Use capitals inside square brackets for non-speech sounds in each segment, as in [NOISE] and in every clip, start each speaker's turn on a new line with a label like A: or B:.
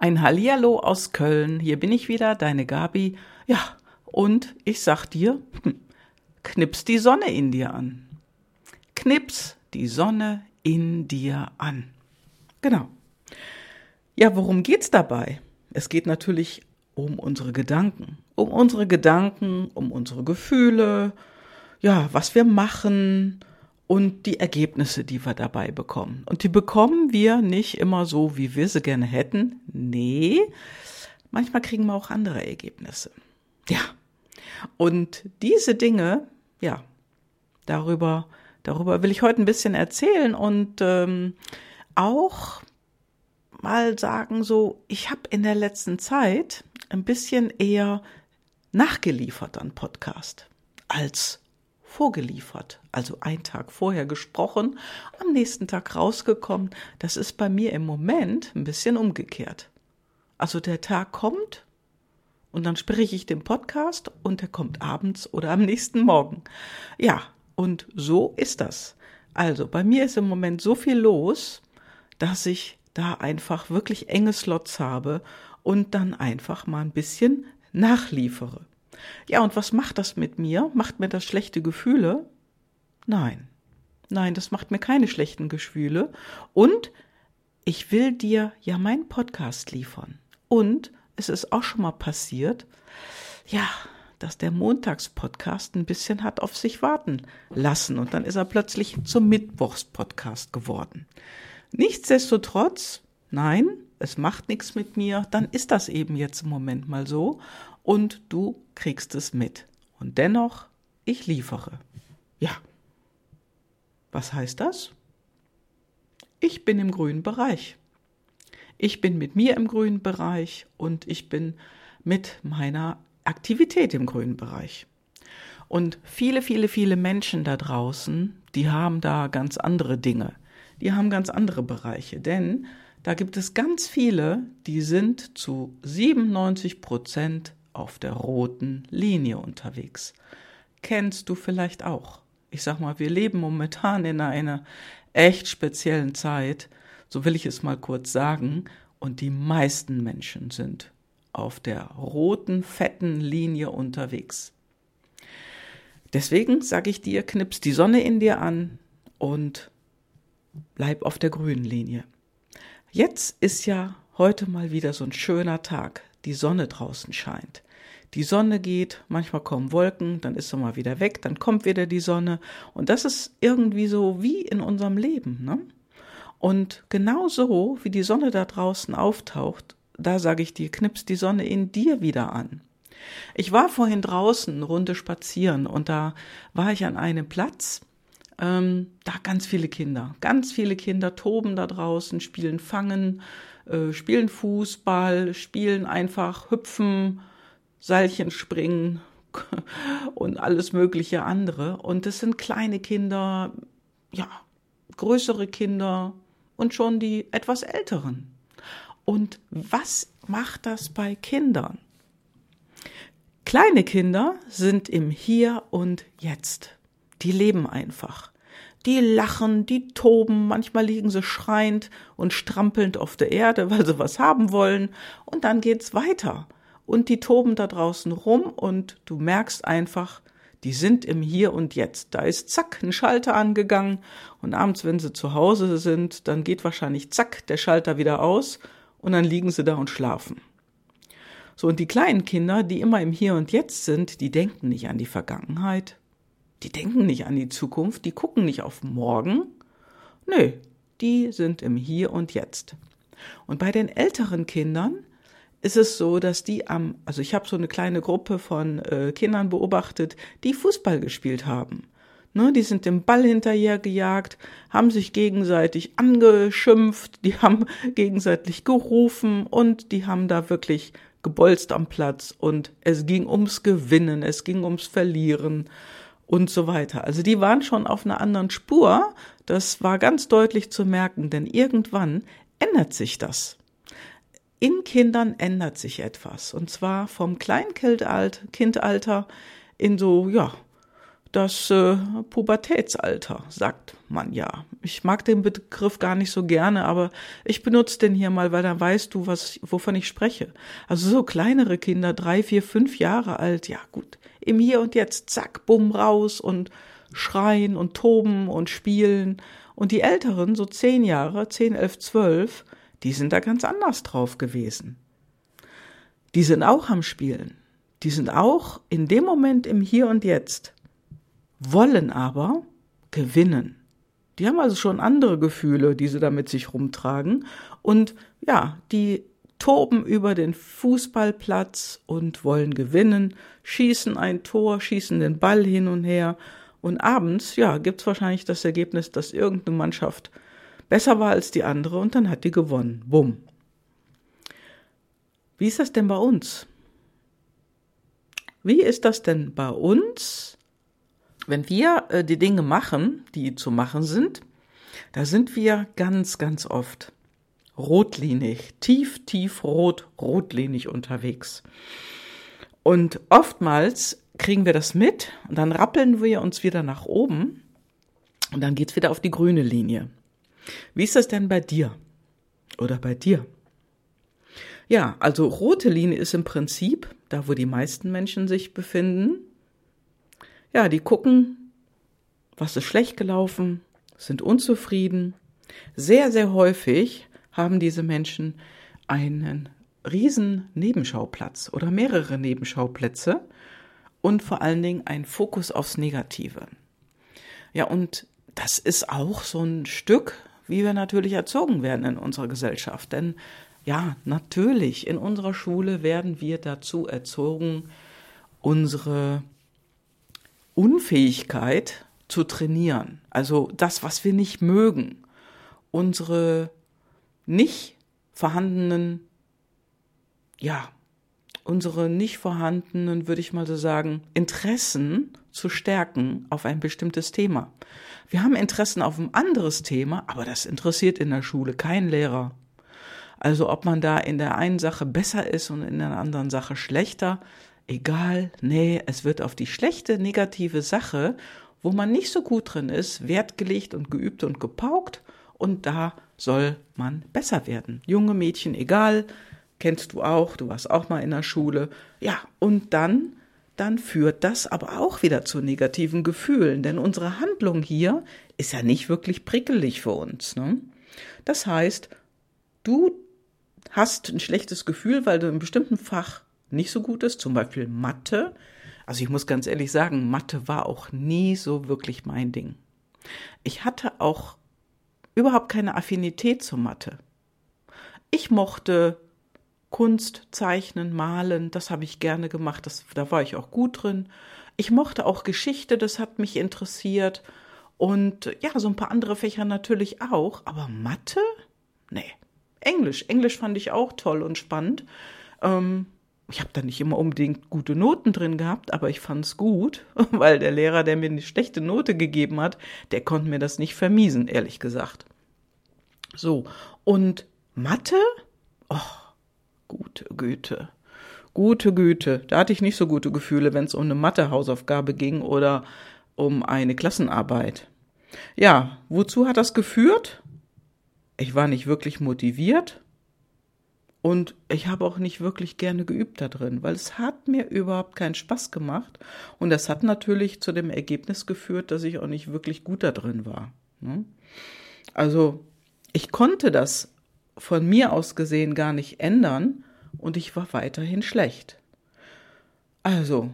A: Ein Hallihallo aus Köln. Hier bin ich wieder, deine Gabi. Ja, und ich sag dir, hm, knips die Sonne in dir an. Knips die Sonne in dir an. Genau. Ja, worum geht's dabei? Es geht natürlich um unsere Gedanken. Um unsere Gedanken, um unsere Gefühle, ja, was wir machen, und die Ergebnisse, die wir dabei bekommen. Und die bekommen wir nicht immer so, wie wir sie gerne hätten. Nee, manchmal kriegen wir auch andere Ergebnisse. Ja. Und diese Dinge, ja, darüber, darüber will ich heute ein bisschen erzählen und ähm, auch mal sagen, so, ich habe in der letzten Zeit ein bisschen eher nachgeliefert an Podcast als vorgeliefert, also ein Tag vorher gesprochen, am nächsten Tag rausgekommen. Das ist bei mir im Moment ein bisschen umgekehrt. Also der Tag kommt und dann spreche ich den Podcast und der kommt abends oder am nächsten Morgen. Ja, und so ist das. Also bei mir ist im Moment so viel los, dass ich da einfach wirklich enge Slots habe und dann einfach mal ein bisschen nachliefere. Ja, und was macht das mit mir? Macht mir das schlechte Gefühle? Nein. Nein, das macht mir keine schlechten Gefühle. Und ich will dir ja meinen Podcast liefern. Und es ist auch schon mal passiert, ja, dass der Montagspodcast ein bisschen hat auf sich warten lassen. Und dann ist er plötzlich zum Mittwochspodcast geworden. Nichtsdestotrotz, nein, es macht nichts mit mir, dann ist das eben jetzt im Moment mal so und du kriegst es mit. Und dennoch, ich liefere. Ja. Was heißt das? Ich bin im grünen Bereich. Ich bin mit mir im grünen Bereich und ich bin mit meiner Aktivität im grünen Bereich. Und viele, viele, viele Menschen da draußen, die haben da ganz andere Dinge. Die haben ganz andere Bereiche. Denn da gibt es ganz viele, die sind zu 97 Prozent auf der roten Linie unterwegs. Kennst du vielleicht auch. Ich sag mal, wir leben momentan in einer echt speziellen Zeit, so will ich es mal kurz sagen, und die meisten Menschen sind auf der roten, fetten Linie unterwegs. Deswegen sage ich dir, knips die Sonne in dir an und bleib auf der grünen Linie. Jetzt ist ja heute mal wieder so ein schöner Tag. Die Sonne draußen scheint die Sonne geht, manchmal kommen Wolken, dann ist sie mal wieder weg, dann kommt wieder die Sonne. Und das ist irgendwie so wie in unserem Leben. Ne? Und genau so, wie die Sonne da draußen auftaucht, da sage ich dir, knipst die Sonne in dir wieder an. Ich war vorhin draußen eine Runde spazieren und da war ich an einem Platz, ähm, da ganz viele Kinder, ganz viele Kinder toben da draußen, spielen Fangen, äh, spielen Fußball, spielen einfach, hüpfen, Seilchen springen [LAUGHS] und alles mögliche andere. Und es sind kleine Kinder, ja, größere Kinder und schon die etwas älteren. Und was macht das bei Kindern? Kleine Kinder sind im Hier und Jetzt. Die leben einfach. Die lachen, die toben, manchmal liegen sie schreiend und strampelnd auf der Erde, weil sie was haben wollen, und dann geht's weiter und die toben da draußen rum und du merkst einfach, die sind im Hier und Jetzt. Da ist zack ein Schalter angegangen und abends, wenn sie zu Hause sind, dann geht wahrscheinlich zack der Schalter wieder aus und dann liegen sie da und schlafen. So, und die kleinen Kinder, die immer im Hier und Jetzt sind, die denken nicht an die Vergangenheit, die denken nicht an die Zukunft, die gucken nicht auf morgen. Nö, die sind im Hier und Jetzt. Und bei den älteren Kindern, ist es so, dass die am, also ich habe so eine kleine Gruppe von äh, Kindern beobachtet, die Fußball gespielt haben. Ne, die sind dem Ball hinterher gejagt, haben sich gegenseitig angeschimpft, die [LAUGHS] haben gegenseitig gerufen und die haben da wirklich gebolzt am Platz und es ging ums Gewinnen, es ging ums Verlieren und so weiter. Also die waren schon auf einer anderen Spur. Das war ganz deutlich zu merken, denn irgendwann ändert sich das in Kindern ändert sich etwas. Und zwar vom Kleinkindalter in so, ja, das äh, Pubertätsalter, sagt man ja. Ich mag den Begriff gar nicht so gerne, aber ich benutze den hier mal, weil dann weißt du, was, wovon ich spreche. Also so kleinere Kinder, drei, vier, fünf Jahre alt, ja gut, im Hier und Jetzt, zack, bumm, raus und schreien und toben und spielen. Und die Älteren, so zehn Jahre, zehn, elf, zwölf, die sind da ganz anders drauf gewesen. Die sind auch am Spielen. Die sind auch in dem Moment im Hier und Jetzt wollen aber gewinnen. Die haben also schon andere Gefühle, die sie da mit sich rumtragen. Und ja, die toben über den Fußballplatz und wollen gewinnen, schießen ein Tor, schießen den Ball hin und her. Und abends, ja, gibt's wahrscheinlich das Ergebnis, dass irgendeine Mannschaft besser war als die andere und dann hat die gewonnen. Bumm. Wie ist das denn bei uns? Wie ist das denn bei uns? Wenn wir äh, die Dinge machen, die zu machen sind, da sind wir ganz, ganz oft rotlinig, tief, tief rot, rotlinig unterwegs. Und oftmals kriegen wir das mit und dann rappeln wir uns wieder nach oben und dann geht's wieder auf die grüne Linie. Wie ist das denn bei dir? Oder bei dir? Ja, also rote Linie ist im Prinzip da, wo die meisten Menschen sich befinden ja, die gucken, was ist schlecht gelaufen, sind unzufrieden. Sehr, sehr häufig haben diese Menschen einen riesen Nebenschauplatz oder mehrere Nebenschauplätze und vor allen Dingen ein Fokus aufs Negative. Ja, und das ist auch so ein Stück, wie wir natürlich erzogen werden in unserer Gesellschaft. Denn ja, natürlich, in unserer Schule werden wir dazu erzogen, unsere Unfähigkeit zu trainieren, also das, was wir nicht mögen, unsere nicht vorhandenen, ja, unsere nicht vorhandenen, würde ich mal so sagen, Interessen zu stärken auf ein bestimmtes Thema. Wir haben Interessen auf ein anderes Thema, aber das interessiert in der Schule kein Lehrer. Also ob man da in der einen Sache besser ist und in der anderen Sache schlechter, egal, nee, es wird auf die schlechte, negative Sache, wo man nicht so gut drin ist, Wert gelegt und geübt und gepaukt und da soll man besser werden. Junge Mädchen, egal, kennst du auch, du warst auch mal in der Schule. Ja, und dann, dann führt das aber auch wieder zu negativen Gefühlen, denn unsere Handlung hier ist ja nicht wirklich prickelig für uns. Ne? Das heißt, du hast ein schlechtes Gefühl, weil du in einem bestimmten Fach nicht so gut ist, zum Beispiel Mathe. Also ich muss ganz ehrlich sagen, Mathe war auch nie so wirklich mein Ding. Ich hatte auch überhaupt keine Affinität zur Mathe. Ich mochte Kunst, Zeichnen, Malen, das habe ich gerne gemacht, das, da war ich auch gut drin. Ich mochte auch Geschichte, das hat mich interessiert. Und ja, so ein paar andere Fächer natürlich auch, aber Mathe? Nee. Englisch. Englisch fand ich auch toll und spannend. Ähm, ich habe da nicht immer unbedingt gute Noten drin gehabt, aber ich fand's gut, [LAUGHS] weil der Lehrer, der mir eine schlechte Note gegeben hat, der konnte mir das nicht vermiesen, ehrlich gesagt. So, und Mathe? Oh, gute Güte. Gute Güte. Da hatte ich nicht so gute Gefühle, wenn es um eine Mathe-Hausaufgabe ging oder um eine Klassenarbeit. Ja, wozu hat das geführt? Ich war nicht wirklich motiviert und ich habe auch nicht wirklich gerne geübt da drin, weil es hat mir überhaupt keinen Spaß gemacht. Und das hat natürlich zu dem Ergebnis geführt, dass ich auch nicht wirklich gut da drin war. Ne? Also ich konnte das von mir aus gesehen gar nicht ändern und ich war weiterhin schlecht. Also,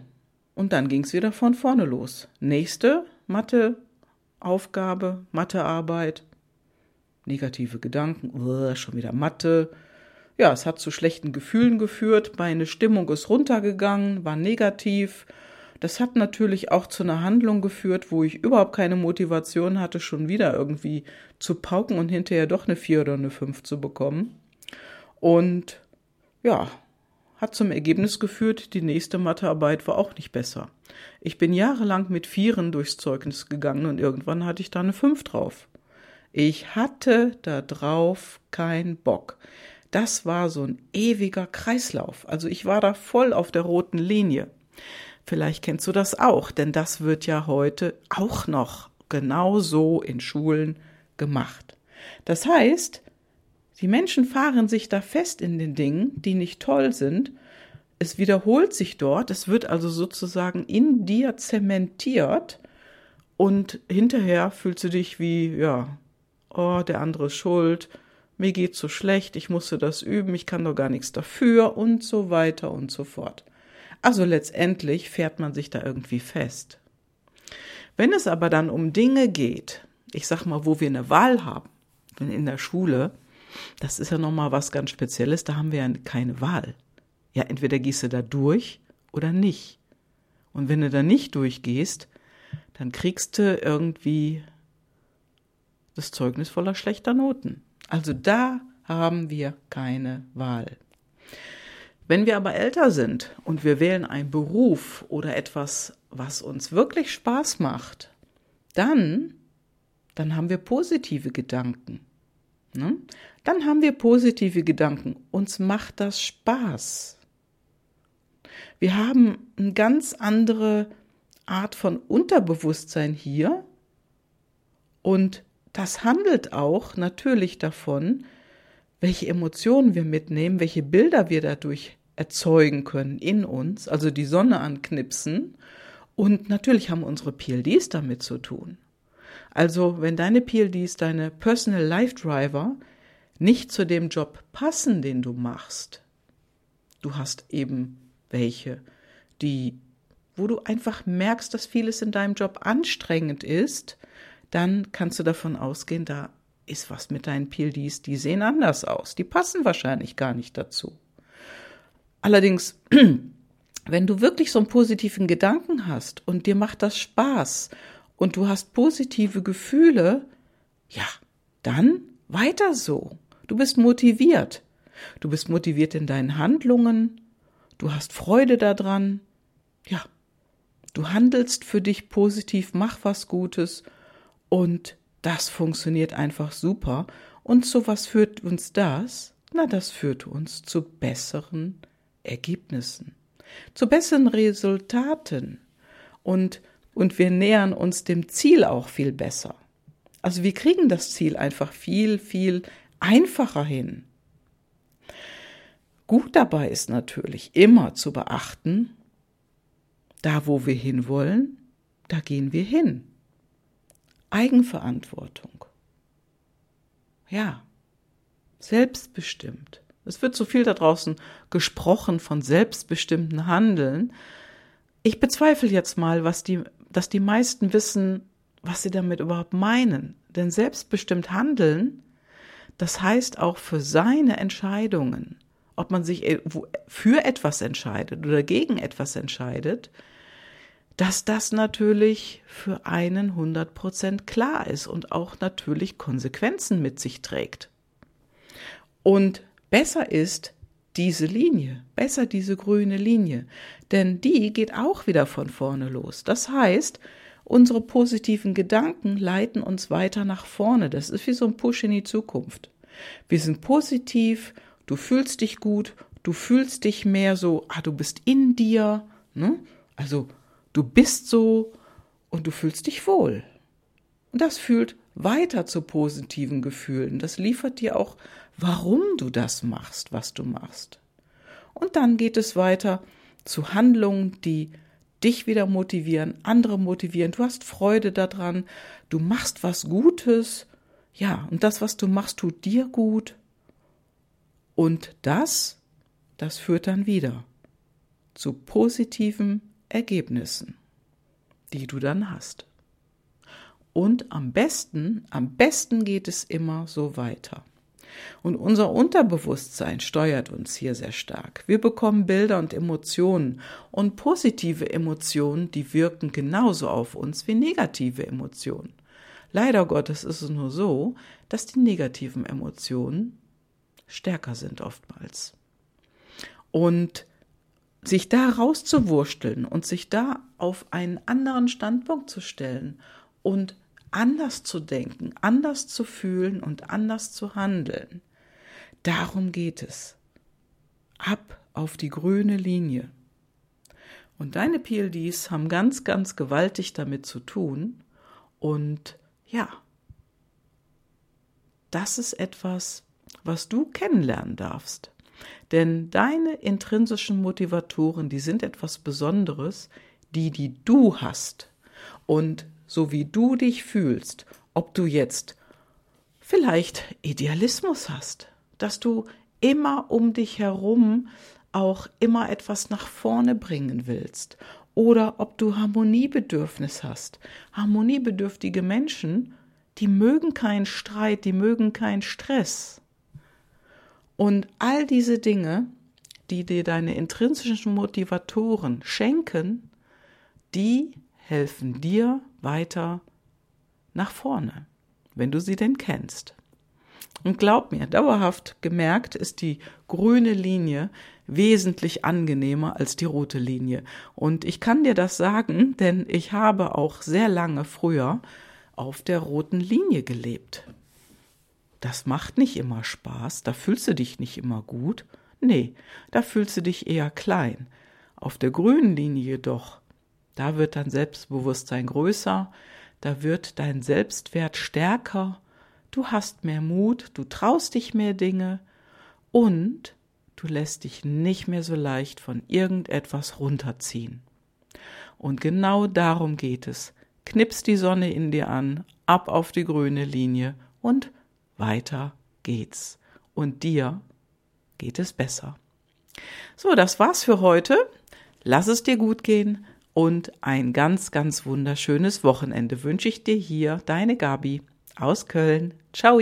A: und dann ging es wieder von vorne los. Nächste Matheaufgabe, Mathearbeit, negative Gedanken, uh, schon wieder Mathe, ja, es hat zu schlechten Gefühlen geführt, meine Stimmung ist runtergegangen, war negativ. Das hat natürlich auch zu einer Handlung geführt, wo ich überhaupt keine Motivation hatte, schon wieder irgendwie zu pauken und hinterher doch eine 4 oder eine 5 zu bekommen. Und ja, hat zum Ergebnis geführt, die nächste Mathearbeit war auch nicht besser. Ich bin jahrelang mit Vieren durchs Zeugnis gegangen und irgendwann hatte ich da eine 5 drauf. Ich hatte da drauf keinen Bock das war so ein ewiger Kreislauf. Also ich war da voll auf der roten Linie. Vielleicht kennst du das auch, denn das wird ja heute auch noch genauso in Schulen gemacht. Das heißt, die Menschen fahren sich da fest in den Dingen, die nicht toll sind. Es wiederholt sich dort, es wird also sozusagen in dir zementiert und hinterher fühlst du dich wie, ja, oh, der andere ist schuld, mir geht's so schlecht, ich musste das üben, ich kann doch gar nichts dafür und so weiter und so fort. Also letztendlich fährt man sich da irgendwie fest. Wenn es aber dann um Dinge geht, ich sag mal, wo wir eine Wahl haben, in der Schule, das ist ja nochmal was ganz Spezielles, da haben wir ja keine Wahl. Ja, entweder gehst du da durch oder nicht. Und wenn du da nicht durchgehst, dann kriegst du irgendwie das Zeugnis voller schlechter Noten. Also da haben wir keine Wahl. Wenn wir aber älter sind und wir wählen einen Beruf oder etwas, was uns wirklich Spaß macht, dann, dann haben wir positive Gedanken. Ne? Dann haben wir positive Gedanken. Uns macht das Spaß. Wir haben eine ganz andere Art von Unterbewusstsein hier und das handelt auch natürlich davon, welche Emotionen wir mitnehmen, welche Bilder wir dadurch erzeugen können in uns, also die Sonne anknipsen. Und natürlich haben unsere PLDs damit zu tun. Also wenn deine PLDs, deine Personal Life Driver, nicht zu dem Job passen, den du machst, du hast eben welche, die, wo du einfach merkst, dass vieles in deinem Job anstrengend ist, dann kannst du davon ausgehen, da ist was mit deinen PLDs, die sehen anders aus. Die passen wahrscheinlich gar nicht dazu. Allerdings, [CLEARS THROAT] wenn du wirklich so einen positiven Gedanken hast und dir macht das Spaß und du hast positive Gefühle, ja, dann weiter so. Du bist motiviert. Du bist motiviert in deinen Handlungen. Du hast Freude daran. Ja, du handelst für dich positiv, mach was Gutes und das funktioniert einfach super. Und zu was führt uns das? Na, das führt uns zu besseren Ergebnissen, zu besseren Resultaten. Und, und wir nähern uns dem Ziel auch viel besser. Also wir kriegen das Ziel einfach viel, viel einfacher hin. Gut dabei ist natürlich immer zu beachten, da wo wir hinwollen, da gehen wir hin. Eigenverantwortung. Ja, selbstbestimmt. Es wird so viel da draußen gesprochen von selbstbestimmten Handeln. Ich bezweifle jetzt mal, was die, dass die meisten wissen, was sie damit überhaupt meinen. Denn selbstbestimmt handeln, das heißt auch für seine Entscheidungen, ob man sich für etwas entscheidet oder gegen etwas entscheidet, dass das natürlich für einen 100% klar ist und auch natürlich Konsequenzen mit sich trägt. Und besser ist diese Linie, besser diese grüne Linie, denn die geht auch wieder von vorne los. Das heißt, unsere positiven Gedanken leiten uns weiter nach vorne. Das ist wie so ein Push in die Zukunft. Wir sind positiv, du fühlst dich gut, du fühlst dich mehr so, ah, du bist in dir, ne? Also Du bist so und du fühlst dich wohl. Und das fühlt weiter zu positiven Gefühlen. Das liefert dir auch, warum du das machst, was du machst. Und dann geht es weiter zu Handlungen, die dich wieder motivieren, andere motivieren. Du hast Freude daran, du machst was Gutes. Ja, und das, was du machst, tut dir gut. Und das, das führt dann wieder zu positiven Ergebnissen, die du dann hast. Und am besten, am besten geht es immer so weiter. Und unser Unterbewusstsein steuert uns hier sehr stark. Wir bekommen Bilder und Emotionen und positive Emotionen, die wirken genauso auf uns wie negative Emotionen. Leider Gottes ist es nur so, dass die negativen Emotionen stärker sind oftmals. Und sich da rauszuwursteln und sich da auf einen anderen Standpunkt zu stellen und anders zu denken, anders zu fühlen und anders zu handeln. Darum geht es. Ab auf die grüne Linie. Und deine PLDs haben ganz, ganz gewaltig damit zu tun. Und ja, das ist etwas, was du kennenlernen darfst. Denn deine intrinsischen Motivatoren, die sind etwas Besonderes, die, die du hast. Und so wie du dich fühlst, ob du jetzt vielleicht Idealismus hast, dass du immer um dich herum auch immer etwas nach vorne bringen willst oder ob du Harmoniebedürfnis hast. Harmoniebedürftige Menschen, die mögen keinen Streit, die mögen keinen Stress. Und all diese Dinge, die dir deine intrinsischen Motivatoren schenken, die helfen dir weiter nach vorne, wenn du sie denn kennst. Und glaub mir, dauerhaft gemerkt ist die grüne Linie wesentlich angenehmer als die rote Linie. Und ich kann dir das sagen, denn ich habe auch sehr lange früher auf der roten Linie gelebt. Das macht nicht immer Spaß, da fühlst du dich nicht immer gut. Nee, da fühlst du dich eher klein. Auf der grünen Linie jedoch, da wird dein Selbstbewusstsein größer, da wird dein Selbstwert stärker, du hast mehr Mut, du traust dich mehr Dinge und du lässt dich nicht mehr so leicht von irgendetwas runterziehen. Und genau darum geht es. Knips die Sonne in dir an, ab auf die grüne Linie und weiter geht's. Und dir geht es besser. So, das war's für heute. Lass es dir gut gehen und ein ganz, ganz wunderschönes Wochenende wünsche ich dir hier, deine Gabi aus Köln. Ciao!